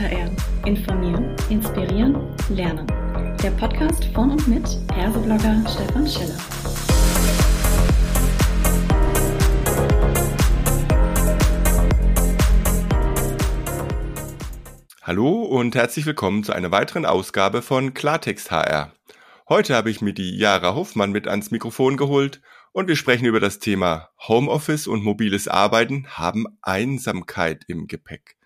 HR. Informieren, inspirieren, lernen. Der Podcast von und mit Herseblogger Stefan Schiller. Hallo und herzlich willkommen zu einer weiteren Ausgabe von Klartext HR. Heute habe ich mir die Jara Hoffmann mit ans Mikrofon geholt und wir sprechen über das Thema Homeoffice und mobiles Arbeiten haben Einsamkeit im Gepäck.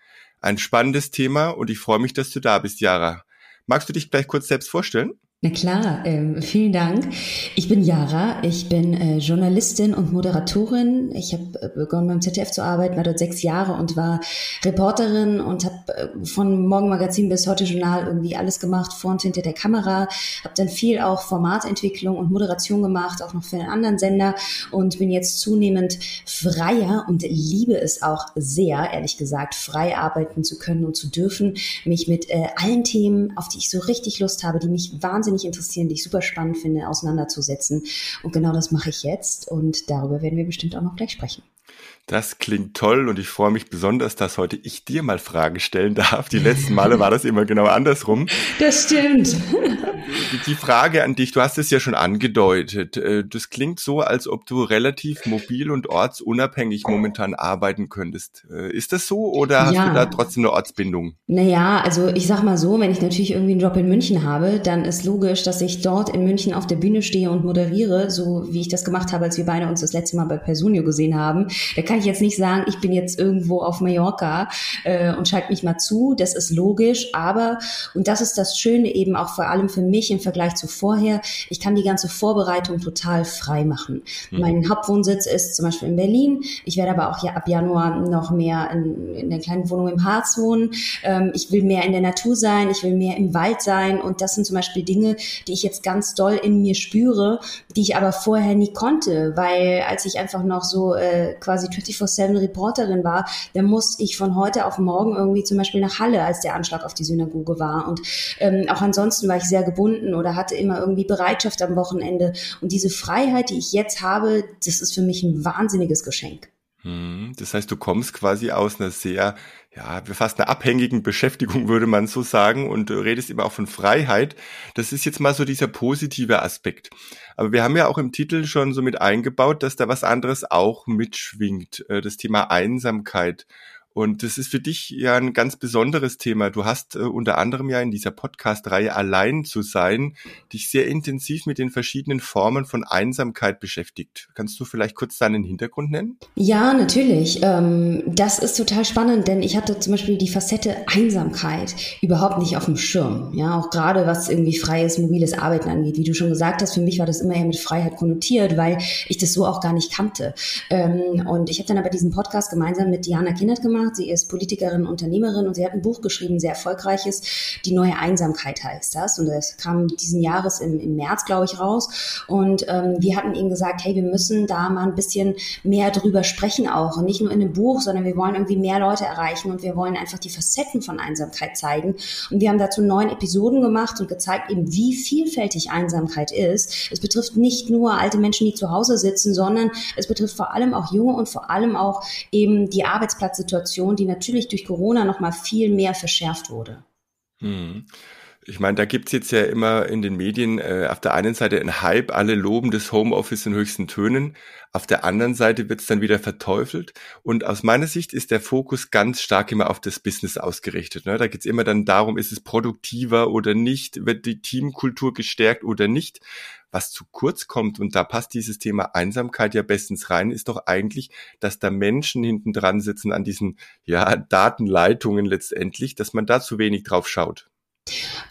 Ein spannendes Thema und ich freue mich, dass du da bist, Jara. Magst du dich gleich kurz selbst vorstellen? Na klar, ähm, vielen Dank. Ich bin Jara, ich bin äh, Journalistin und Moderatorin. Ich habe äh, begonnen beim ZDF zu arbeiten, war dort sechs Jahre und war Reporterin und habe äh, von Morgenmagazin bis heute Journal irgendwie alles gemacht, vor und hinter der Kamera. Habe dann viel auch Formatentwicklung und Moderation gemacht, auch noch für einen anderen Sender und bin jetzt zunehmend freier und liebe es auch sehr, ehrlich gesagt, frei arbeiten zu können und zu dürfen, mich mit äh, allen Themen, auf die ich so richtig Lust habe, die mich wahnsinnig wahnsinnig interessieren, die ich super spannend finde, auseinanderzusetzen. Und genau das mache ich jetzt und darüber werden wir bestimmt auch noch gleich sprechen. Das klingt toll und ich freue mich besonders, dass heute ich dir mal Fragen stellen darf. Die letzten Male war das immer genau andersrum. Das stimmt. Die Frage an dich, du hast es ja schon angedeutet. Äh, das klingt so, als ob du relativ mobil und ortsunabhängig momentan arbeiten könntest. Äh, ist das so oder hast ja. du da trotzdem eine Ortsbindung? Naja, also ich sag mal so, wenn ich natürlich irgendwie einen Job in München habe, dann ist logisch, dass ich dort in München auf der Bühne stehe und moderiere, so wie ich das gemacht habe, als wir beide uns das letzte Mal bei Personio gesehen haben. Da kann ich jetzt nicht sagen, ich bin jetzt irgendwo auf Mallorca äh, und schalte mich mal zu. Das ist logisch, aber, und das ist das Schöne eben auch vor allem für mich im Vergleich zu vorher, ich kann die ganze Vorbereitung total frei machen. Mhm. Mein Hauptwohnsitz ist zum Beispiel in Berlin. Ich werde aber auch ja ab Januar noch mehr in, in der kleinen Wohnung im Harz wohnen. Ähm, ich will mehr in der Natur sein, ich will mehr im Wald sein und das sind zum Beispiel Dinge, die ich jetzt ganz doll in mir spüre, die ich aber vorher nie konnte, weil als ich einfach noch so äh, quasi 24-7 Reporterin war, dann musste ich von heute auf morgen irgendwie zum Beispiel nach Halle, als der Anschlag auf die Synagoge war. Und ähm, auch ansonsten war ich sehr gebunden oder hatte immer irgendwie Bereitschaft am Wochenende. Und diese Freiheit, die ich jetzt habe, das ist für mich ein wahnsinniges Geschenk. Hm, das heißt, du kommst quasi aus einer sehr, ja, fast einer abhängigen Beschäftigung, würde man so sagen, und du redest immer auch von Freiheit. Das ist jetzt mal so dieser positive Aspekt. Aber wir haben ja auch im Titel schon so mit eingebaut, dass da was anderes auch mitschwingt, äh, das Thema Einsamkeit. Und das ist für dich ja ein ganz besonderes Thema. Du hast äh, unter anderem ja in dieser Podcast-Reihe Allein zu sein, dich sehr intensiv mit den verschiedenen Formen von Einsamkeit beschäftigt. Kannst du vielleicht kurz deinen Hintergrund nennen? Ja, natürlich. Ähm, das ist total spannend, denn ich hatte zum Beispiel die Facette Einsamkeit überhaupt nicht auf dem Schirm. Ja, auch gerade was irgendwie freies, mobiles Arbeiten angeht. Wie du schon gesagt hast, für mich war das immer eher mit Freiheit konnotiert, weil ich das so auch gar nicht kannte. Ähm, und ich habe dann aber diesen Podcast gemeinsam mit Diana Kindert gemacht gemacht. Sie ist Politikerin, Unternehmerin und sie hat ein Buch geschrieben, sehr erfolgreiches. Die neue Einsamkeit heißt das. Und das kam diesen Jahres im, im März, glaube ich, raus. Und ähm, wir hatten ihnen gesagt, hey, wir müssen da mal ein bisschen mehr drüber sprechen auch. Und nicht nur in dem Buch, sondern wir wollen irgendwie mehr Leute erreichen und wir wollen einfach die Facetten von Einsamkeit zeigen. Und wir haben dazu neun Episoden gemacht und gezeigt eben, wie vielfältig Einsamkeit ist. Es betrifft nicht nur alte Menschen, die zu Hause sitzen, sondern es betrifft vor allem auch junge und vor allem auch eben die Arbeitsplatzsituation Situation, die natürlich durch Corona noch mal viel mehr verschärft wurde. Hm. Ich meine, da gibt's jetzt ja immer in den Medien äh, auf der einen Seite einen Hype, alle loben das Homeoffice in höchsten Tönen, auf der anderen Seite wird's dann wieder verteufelt. Und aus meiner Sicht ist der Fokus ganz stark immer auf das Business ausgerichtet. Ne? Da geht's immer dann darum, ist es produktiver oder nicht, wird die Teamkultur gestärkt oder nicht was zu kurz kommt, und da passt dieses Thema Einsamkeit ja bestens rein, ist doch eigentlich, dass da Menschen hinten dran sitzen an diesen, ja, Datenleitungen letztendlich, dass man da zu wenig drauf schaut.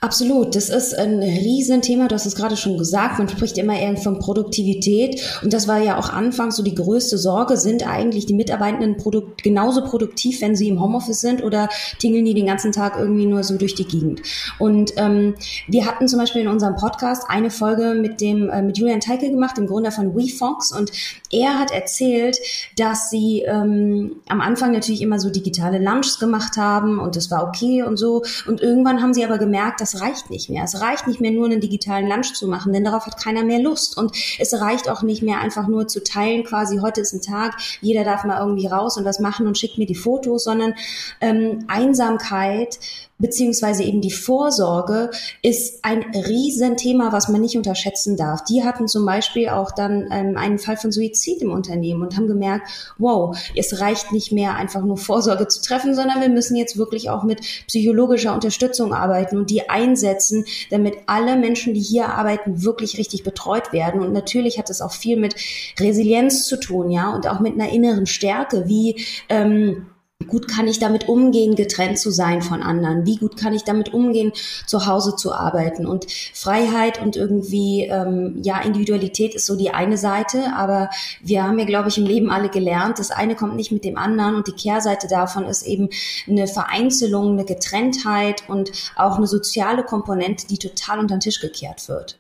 Absolut, das ist ein Riesenthema, du hast es gerade schon gesagt, man spricht immer eher von Produktivität und das war ja auch anfangs so die größte Sorge, sind eigentlich die Mitarbeitenden produkt genauso produktiv, wenn sie im Homeoffice sind oder tingeln die den ganzen Tag irgendwie nur so durch die Gegend? Und ähm, wir hatten zum Beispiel in unserem Podcast eine Folge mit dem äh, mit Julian Teikel gemacht, dem Gründer von WeFox und er hat erzählt, dass sie ähm, am Anfang natürlich immer so digitale Lunches gemacht haben und das war okay und so und irgendwann haben sie aber gemerkt, das reicht nicht mehr. Es reicht nicht mehr nur einen digitalen Lunch zu machen, denn darauf hat keiner mehr Lust. Und es reicht auch nicht mehr einfach nur zu teilen, quasi heute ist ein Tag, jeder darf mal irgendwie raus und das machen und schickt mir die Fotos, sondern ähm, Einsamkeit beziehungsweise eben die Vorsorge ist ein Riesenthema, was man nicht unterschätzen darf. Die hatten zum Beispiel auch dann ähm, einen Fall von Suizid im Unternehmen und haben gemerkt, wow, es reicht nicht mehr einfach nur Vorsorge zu treffen, sondern wir müssen jetzt wirklich auch mit psychologischer Unterstützung arbeiten und die einsetzen, damit alle Menschen, die hier arbeiten, wirklich richtig betreut werden. Und natürlich hat es auch viel mit Resilienz zu tun, ja, und auch mit einer inneren Stärke, wie ähm, gut kann ich damit umgehen, getrennt zu sein von anderen? Wie gut kann ich damit umgehen, zu Hause zu arbeiten? Und Freiheit und irgendwie, ähm, ja, Individualität ist so die eine Seite, aber wir haben ja, glaube ich, im Leben alle gelernt, das eine kommt nicht mit dem anderen und die Kehrseite davon ist eben eine Vereinzelung, eine Getrenntheit und auch eine soziale Komponente, die total unter den Tisch gekehrt wird.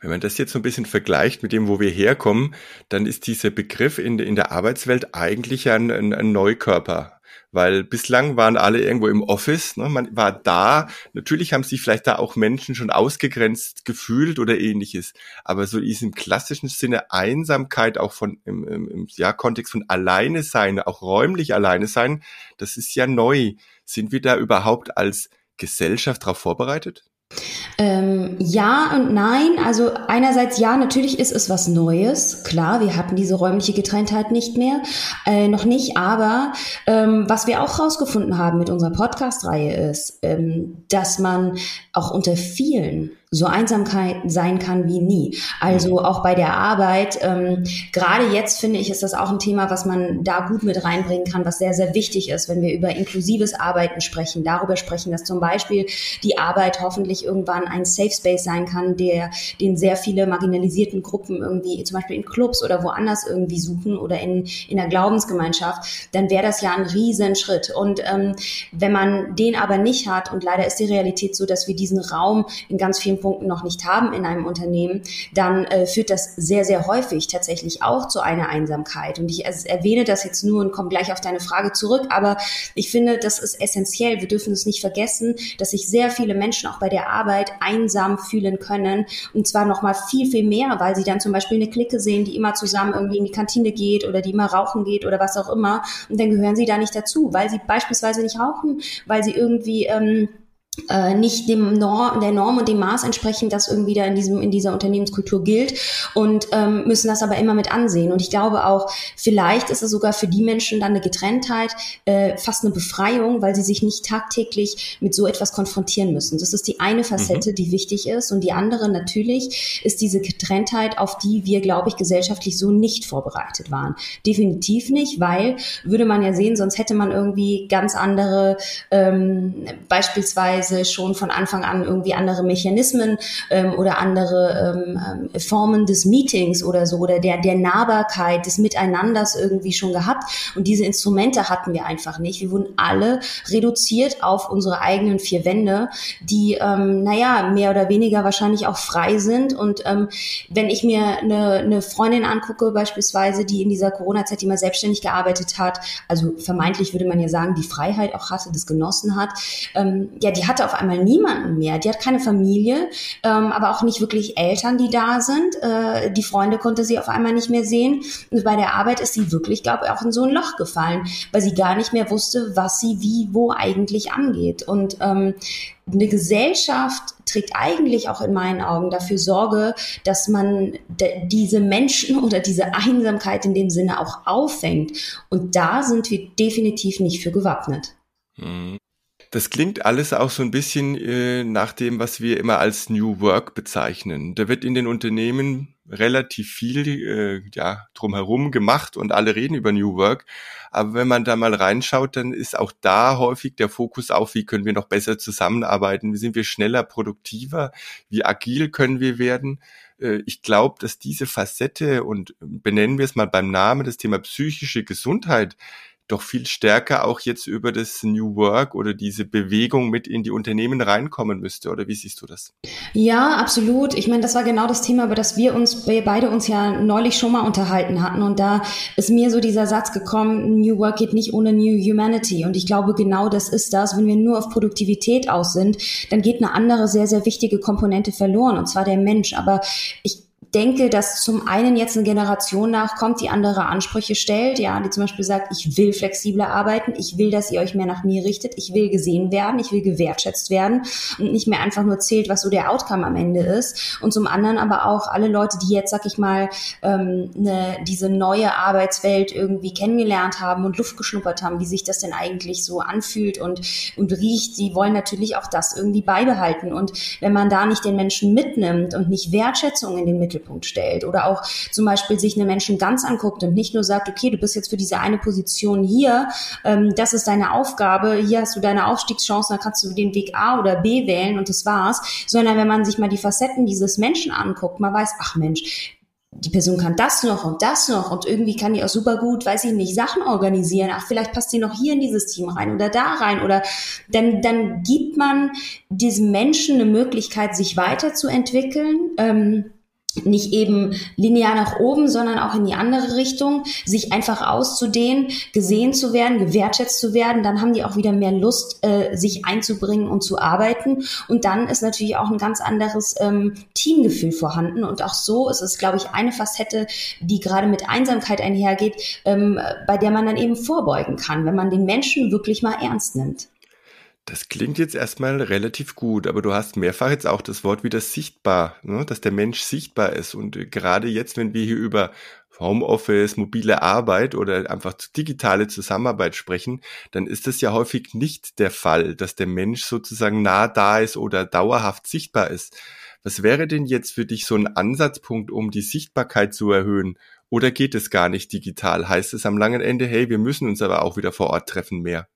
Wenn man das jetzt so ein bisschen vergleicht mit dem, wo wir herkommen, dann ist dieser Begriff in, in der Arbeitswelt eigentlich ein, ein, ein Neukörper. Weil bislang waren alle irgendwo im Office, ne? man war da. Natürlich haben sich vielleicht da auch Menschen schon ausgegrenzt gefühlt oder ähnliches. Aber so ist im klassischen Sinne Einsamkeit auch von im, im, im ja, Kontext von alleine sein, auch räumlich alleine sein, das ist ja neu. Sind wir da überhaupt als Gesellschaft darauf vorbereitet? Ähm, ja und nein. Also einerseits ja, natürlich ist es was Neues. Klar, wir hatten diese räumliche Getrenntheit nicht mehr, äh, noch nicht. Aber ähm, was wir auch rausgefunden haben mit unserer Podcast-Reihe ist, ähm, dass man auch unter vielen so Einsamkeit sein kann wie nie. Also mhm. auch bei der Arbeit, ähm, gerade jetzt finde ich, ist das auch ein Thema, was man da gut mit reinbringen kann, was sehr, sehr wichtig ist, wenn wir über inklusives Arbeiten sprechen, darüber sprechen, dass zum Beispiel die Arbeit hoffentlich irgendwann ein Safe Space sein kann, der, den sehr viele marginalisierten Gruppen irgendwie zum Beispiel in Clubs oder woanders irgendwie suchen oder in, in der Glaubensgemeinschaft, dann wäre das ja ein Riesenschritt. Und ähm, wenn man den aber nicht hat, und leider ist die Realität so, dass wir diesen Raum in ganz vielen Punkten noch nicht haben in einem Unternehmen, dann äh, führt das sehr, sehr häufig tatsächlich auch zu einer Einsamkeit. Und ich erwähne das jetzt nur und komme gleich auf deine Frage zurück, aber ich finde, das ist essentiell. Wir dürfen es nicht vergessen, dass sich sehr viele Menschen auch bei der Arbeit einsam fühlen können und zwar noch mal viel, viel mehr, weil sie dann zum Beispiel eine Clique sehen, die immer zusammen irgendwie in die Kantine geht oder die immer rauchen geht oder was auch immer und dann gehören sie da nicht dazu, weil sie beispielsweise nicht rauchen, weil sie irgendwie ähm, äh, nicht dem Norm, der Norm und dem Maß entsprechen, das irgendwie da in diesem in dieser Unternehmenskultur gilt und ähm, müssen das aber immer mit ansehen. Und ich glaube auch, vielleicht ist es sogar für die Menschen dann eine Getrenntheit, äh, fast eine Befreiung, weil sie sich nicht tagtäglich mit so etwas konfrontieren müssen. Das ist die eine Facette, mhm. die wichtig ist. Und die andere natürlich ist diese Getrenntheit, auf die wir, glaube ich, gesellschaftlich so nicht vorbereitet waren. Definitiv nicht, weil würde man ja sehen, sonst hätte man irgendwie ganz andere ähm, beispielsweise teilweise schon von Anfang an irgendwie andere Mechanismen ähm, oder andere ähm, ähm, Formen des Meetings oder so oder der, der Nahbarkeit, des Miteinanders irgendwie schon gehabt. Und diese Instrumente hatten wir einfach nicht. Wir wurden alle reduziert auf unsere eigenen vier Wände, die, ähm, naja, mehr oder weniger wahrscheinlich auch frei sind. Und ähm, wenn ich mir eine, eine Freundin angucke, beispielsweise, die in dieser Corona-Zeit immer selbstständig gearbeitet hat, also vermeintlich würde man ja sagen, die Freiheit auch hatte, das genossen hat, ähm, ja, die hat hatte auf einmal niemanden mehr. Die hat keine Familie, ähm, aber auch nicht wirklich Eltern, die da sind. Äh, die Freunde konnte sie auf einmal nicht mehr sehen. Und bei der Arbeit ist sie wirklich, glaube ich, auch in so ein Loch gefallen, weil sie gar nicht mehr wusste, was sie wie, wo eigentlich angeht. Und ähm, eine Gesellschaft trägt eigentlich auch in meinen Augen dafür Sorge, dass man diese Menschen oder diese Einsamkeit in dem Sinne auch auffängt. Und da sind wir definitiv nicht für gewappnet. Das klingt alles auch so ein bisschen äh, nach dem, was wir immer als New Work bezeichnen. Da wird in den Unternehmen relativ viel äh, ja drumherum gemacht und alle reden über New Work. Aber wenn man da mal reinschaut, dann ist auch da häufig der Fokus auf, wie können wir noch besser zusammenarbeiten, wie sind wir schneller, produktiver, wie agil können wir werden. Äh, ich glaube, dass diese Facette und benennen wir es mal beim Namen, das Thema psychische Gesundheit, doch viel stärker auch jetzt über das New Work oder diese Bewegung mit in die Unternehmen reinkommen müsste. Oder wie siehst du das? Ja, absolut. Ich meine, das war genau das Thema, über das wir uns, wir beide uns ja neulich schon mal unterhalten hatten. Und da ist mir so dieser Satz gekommen, New Work geht nicht ohne New Humanity. Und ich glaube, genau das ist das. Wenn wir nur auf Produktivität aus sind, dann geht eine andere sehr, sehr wichtige Komponente verloren, und zwar der Mensch. Aber ich denke, dass zum einen jetzt eine Generation nachkommt, die andere Ansprüche stellt, ja, die zum Beispiel sagt, ich will flexibler arbeiten, ich will, dass ihr euch mehr nach mir richtet, ich will gesehen werden, ich will gewertschätzt werden und nicht mehr einfach nur zählt, was so der Outcome am Ende ist. Und zum anderen aber auch alle Leute, die jetzt, sag ich mal, ähm, ne, diese neue Arbeitswelt irgendwie kennengelernt haben und Luft geschnuppert haben, wie sich das denn eigentlich so anfühlt und, und riecht, die wollen natürlich auch das irgendwie beibehalten. Und wenn man da nicht den Menschen mitnimmt und nicht Wertschätzung in den Mittelpunkt stellt oder auch zum Beispiel sich einen Menschen ganz anguckt und nicht nur sagt, okay, du bist jetzt für diese eine Position hier, ähm, das ist deine Aufgabe, hier hast du deine Aufstiegschancen, dann kannst du den Weg A oder B wählen und das war's, sondern wenn man sich mal die Facetten dieses Menschen anguckt, man weiß, ach Mensch, die Person kann das noch und das noch und irgendwie kann die auch super gut, weiß ich nicht, Sachen organisieren. Ach, vielleicht passt die noch hier in dieses Team rein oder da rein oder dann, dann gibt man diesem Menschen eine Möglichkeit, sich weiterzuentwickeln. Ähm, nicht eben linear nach oben, sondern auch in die andere Richtung, sich einfach auszudehnen, gesehen zu werden, gewertschätzt zu werden, dann haben die auch wieder mehr Lust, äh, sich einzubringen und zu arbeiten. Und dann ist natürlich auch ein ganz anderes ähm, Teamgefühl vorhanden. Und auch so ist es, glaube ich, eine Facette, die gerade mit Einsamkeit einhergeht, ähm, bei der man dann eben vorbeugen kann, wenn man den Menschen wirklich mal ernst nimmt. Das klingt jetzt erstmal relativ gut, aber du hast mehrfach jetzt auch das Wort wieder sichtbar, ne? dass der Mensch sichtbar ist. Und gerade jetzt, wenn wir hier über Homeoffice, mobile Arbeit oder einfach digitale Zusammenarbeit sprechen, dann ist das ja häufig nicht der Fall, dass der Mensch sozusagen nah da ist oder dauerhaft sichtbar ist. Was wäre denn jetzt für dich so ein Ansatzpunkt, um die Sichtbarkeit zu erhöhen? Oder geht es gar nicht digital? Heißt es am langen Ende, hey, wir müssen uns aber auch wieder vor Ort treffen mehr?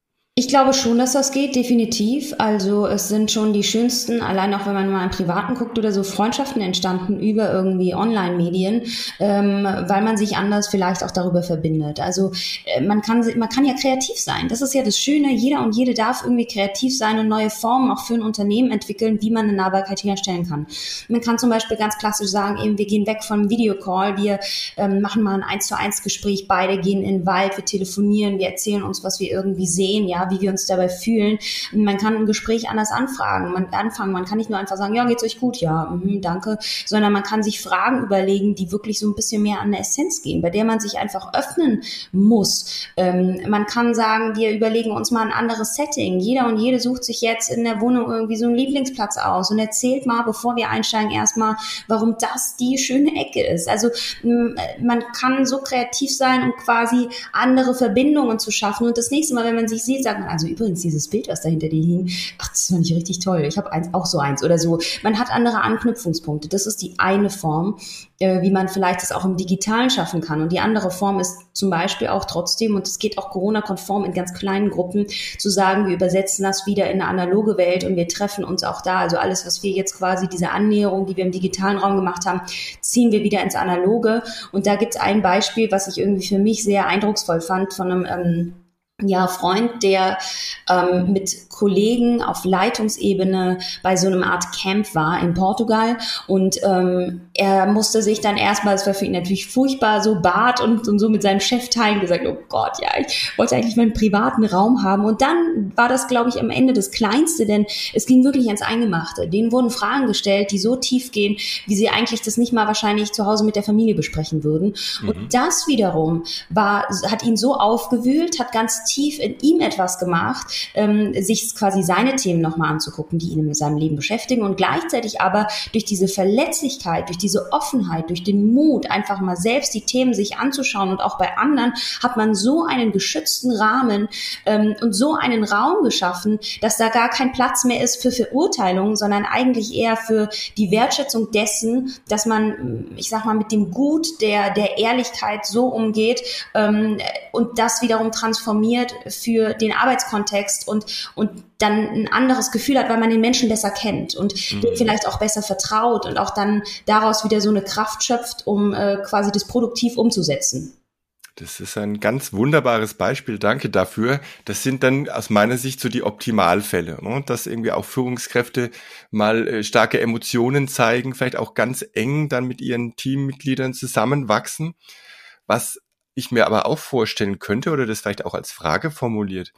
Ich glaube schon, dass das geht, definitiv. Also es sind schon die schönsten, allein auch wenn man mal im Privaten guckt oder so, Freundschaften entstanden über irgendwie Online-Medien, ähm, weil man sich anders vielleicht auch darüber verbindet. Also äh, man kann man kann ja kreativ sein. Das ist ja das Schöne. Jeder und jede darf irgendwie kreativ sein und neue Formen auch für ein Unternehmen entwickeln, wie man eine Nahbarkeit herstellen kann. Man kann zum Beispiel ganz klassisch sagen, eben wir gehen weg vom Videocall, wir ähm, machen mal ein eins zu eins Gespräch, beide gehen in den Wald, wir telefonieren, wir erzählen uns, was wir irgendwie sehen, ja wie wir uns dabei fühlen. Man kann ein Gespräch anders anfragen, man anfangen. Man kann nicht nur einfach sagen, ja, geht's euch gut? Ja, mh, danke, sondern man kann sich Fragen überlegen, die wirklich so ein bisschen mehr an eine Essenz gehen, bei der man sich einfach öffnen muss. Ähm, man kann sagen, wir überlegen uns mal ein anderes Setting. Jeder und jede sucht sich jetzt in der Wohnung irgendwie so einen Lieblingsplatz aus und erzählt mal, bevor wir einsteigen, erstmal, warum das die schöne Ecke ist. Also man kann so kreativ sein, um quasi andere Verbindungen zu schaffen. Und das nächste Mal, wenn man sich sieht, sagt man, also übrigens dieses Bild, was da hinter dir hing, ach, das fand ich richtig toll. Ich habe auch so eins oder so. Man hat andere Anknüpfungspunkte. Das ist die eine Form, äh, wie man vielleicht das auch im Digitalen schaffen kann. Und die andere Form ist zum Beispiel auch trotzdem, und es geht auch Corona-konform in ganz kleinen Gruppen, zu sagen, wir übersetzen das wieder in eine analoge Welt und wir treffen uns auch da. Also alles, was wir jetzt quasi, diese Annäherung, die wir im digitalen Raum gemacht haben, ziehen wir wieder ins Analoge. Und da gibt es ein Beispiel, was ich irgendwie für mich sehr eindrucksvoll fand von einem ähm, ja, Freund, der ähm, mit Kollegen auf Leitungsebene bei so einem Art Camp war in Portugal und ähm, er musste sich dann erstmal, es war für ihn natürlich furchtbar, so Bart und, und so mit seinem Chef teilen, gesagt, oh Gott, ja, ich wollte eigentlich meinen privaten Raum haben und dann war das, glaube ich, am Ende das Kleinste, denn es ging wirklich ans Eingemachte. Denen wurden Fragen gestellt, die so tief gehen, wie sie eigentlich das nicht mal wahrscheinlich zu Hause mit der Familie besprechen würden. Mhm. Und das wiederum war, hat ihn so aufgewühlt, hat ganz tief in ihm etwas gemacht, ähm, sich quasi seine Themen nochmal anzugucken, die ihn in seinem Leben beschäftigen und gleichzeitig aber durch diese Verletzlichkeit, durch diese Offenheit, durch den Mut, einfach mal selbst die Themen sich anzuschauen und auch bei anderen, hat man so einen geschützten Rahmen ähm, und so einen Raum geschaffen, dass da gar kein Platz mehr ist für Verurteilungen, sondern eigentlich eher für die Wertschätzung dessen, dass man, ich sag mal, mit dem Gut der, der Ehrlichkeit so umgeht ähm, und das wiederum transformiert für den Arbeitskontext und, und dann ein anderes Gefühl hat, weil man den Menschen besser kennt und mhm. dem vielleicht auch besser vertraut und auch dann daraus wieder so eine Kraft schöpft, um äh, quasi das produktiv umzusetzen. Das ist ein ganz wunderbares Beispiel. Danke dafür. Das sind dann aus meiner Sicht so die Optimalfälle, ne? dass irgendwie auch Führungskräfte mal äh, starke Emotionen zeigen, vielleicht auch ganz eng dann mit ihren Teammitgliedern zusammenwachsen. Was ich mir aber auch vorstellen könnte oder das vielleicht auch als Frage formuliert.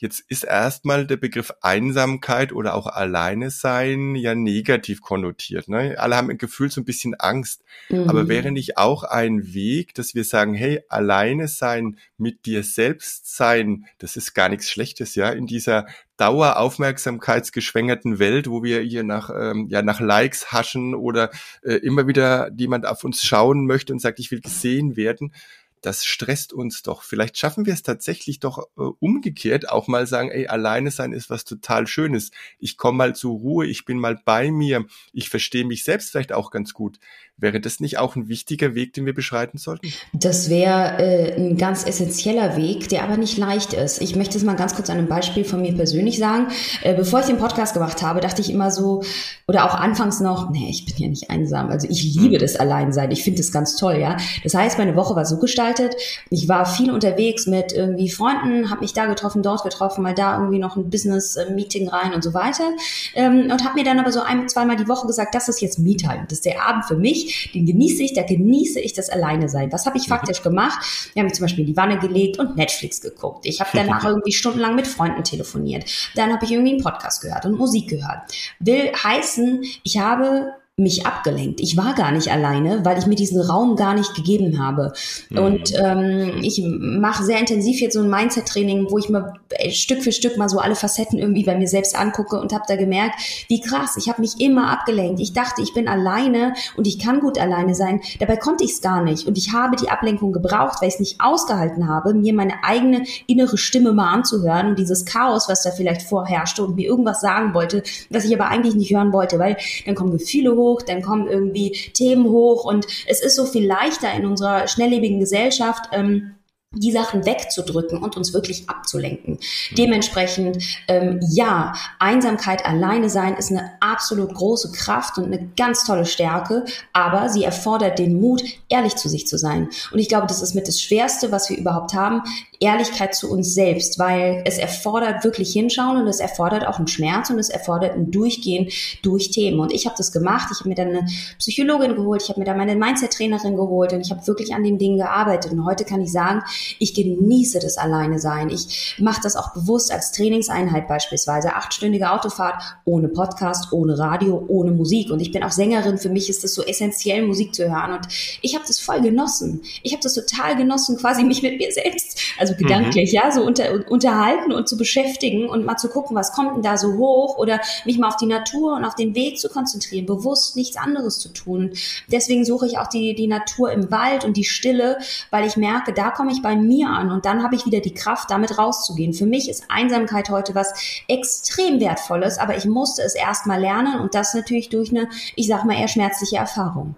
Jetzt ist erstmal der Begriff Einsamkeit oder auch Alleine sein ja negativ konnotiert. Ne? Alle haben ein Gefühl so ein bisschen Angst. Mhm. Aber wäre nicht auch ein Weg, dass wir sagen, hey, alleine sein, mit dir selbst sein, das ist gar nichts Schlechtes, ja, in dieser Daueraufmerksamkeitsgeschwängerten Welt, wo wir hier nach, ähm, ja, nach Likes haschen oder äh, immer wieder jemand auf uns schauen möchte und sagt, ich will gesehen werden das stresst uns doch. Vielleicht schaffen wir es tatsächlich doch äh, umgekehrt, auch mal sagen, ey, alleine sein ist was total Schönes. Ich komme mal zur Ruhe, ich bin mal bei mir, ich verstehe mich selbst vielleicht auch ganz gut. Wäre das nicht auch ein wichtiger Weg, den wir beschreiten sollten? Das wäre äh, ein ganz essentieller Weg, der aber nicht leicht ist. Ich möchte es mal ganz kurz an einem Beispiel von mir persönlich sagen. Äh, bevor ich den Podcast gemacht habe, dachte ich immer so, oder auch anfangs noch, nee, ich bin ja nicht einsam. Also ich liebe hm. das Alleinsein. Ich finde das ganz toll, ja. Das heißt, meine Woche war so gestaltet. Ich war viel unterwegs mit irgendwie Freunden, habe mich da getroffen, dort getroffen, mal da irgendwie noch ein Business-Meeting rein und so weiter. Ähm, und habe mir dann aber so ein, zweimal die Woche gesagt, das ist jetzt Me-Time. Das ist der Abend für mich den genieße ich, da genieße ich das Alleine sein. Was habe ich mhm. faktisch gemacht? Wir haben mich zum Beispiel in die Wanne gelegt und Netflix geguckt. Ich habe danach irgendwie stundenlang mit Freunden telefoniert. Dann habe ich irgendwie einen Podcast gehört und Musik gehört. Will heißen, ich habe mich abgelenkt. Ich war gar nicht alleine, weil ich mir diesen Raum gar nicht gegeben habe. Mhm. Und ähm, ich mache sehr intensiv jetzt so ein Mindset-Training, wo ich mal äh, Stück für Stück mal so alle Facetten irgendwie bei mir selbst angucke und habe da gemerkt, wie krass, ich habe mich immer abgelenkt. Ich dachte, ich bin alleine und ich kann gut alleine sein. Dabei konnte ich es gar nicht. Und ich habe die Ablenkung gebraucht, weil ich es nicht ausgehalten habe, mir meine eigene innere Stimme mal anzuhören und dieses Chaos, was da vielleicht vorherrschte und mir irgendwas sagen wollte, was ich aber eigentlich nicht hören wollte, weil dann kommen Gefühle hoch, hoch, dann kommen irgendwie Themen hoch und es ist so viel leichter in unserer schnelllebigen Gesellschaft. Ähm, die Sachen wegzudrücken und uns wirklich abzulenken. Mhm. Dementsprechend, ähm, ja, Einsamkeit, alleine sein ist eine absolut große Kraft und eine ganz tolle Stärke, aber sie erfordert den Mut, ehrlich zu sich zu sein. Und ich glaube, das ist mit das Schwerste, was wir überhaupt haben, Ehrlichkeit zu uns selbst, weil es erfordert wirklich hinschauen und es erfordert auch einen Schmerz und es erfordert ein Durchgehen durch Themen. Und ich habe das gemacht. Ich habe mir dann eine Psychologin geholt, ich habe mir dann meine Mindset-Trainerin geholt und ich habe wirklich an den Dingen gearbeitet. Und heute kann ich sagen, ich genieße das Alleine sein. Ich mache das auch bewusst als Trainingseinheit beispielsweise. Achtstündige Autofahrt ohne Podcast, ohne Radio, ohne Musik. Und ich bin auch Sängerin. Für mich ist es so essentiell, Musik zu hören. Und ich habe das voll genossen. Ich habe das total genossen, quasi mich mit mir selbst, also gedanklich, mhm. ja, so unter, unterhalten und zu beschäftigen und mal zu gucken, was kommt denn da so hoch oder mich mal auf die Natur und auf den Weg zu konzentrieren, bewusst nichts anderes zu tun. Deswegen suche ich auch die, die Natur im Wald und die Stille, weil ich merke, da komme ich bei mir an und dann habe ich wieder die Kraft, damit rauszugehen. Für mich ist Einsamkeit heute was extrem wertvolles, aber ich musste es erst mal lernen und das natürlich durch eine, ich sag mal, eher schmerzliche Erfahrung.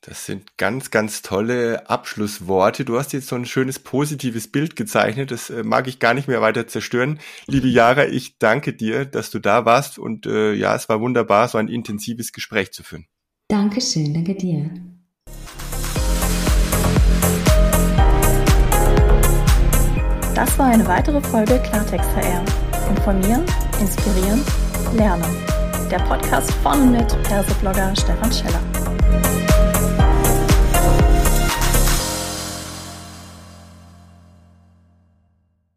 Das sind ganz, ganz tolle Abschlussworte. Du hast jetzt so ein schönes positives Bild gezeichnet. Das äh, mag ich gar nicht mehr weiter zerstören. Liebe Jara, ich danke dir, dass du da warst und äh, ja, es war wunderbar, so ein intensives Gespräch zu führen. Dankeschön, danke dir. Das war eine weitere Folge Klartext HR. Informieren, inspirieren, lernen. Der Podcast von und mit Perseblogger Stefan Scheller.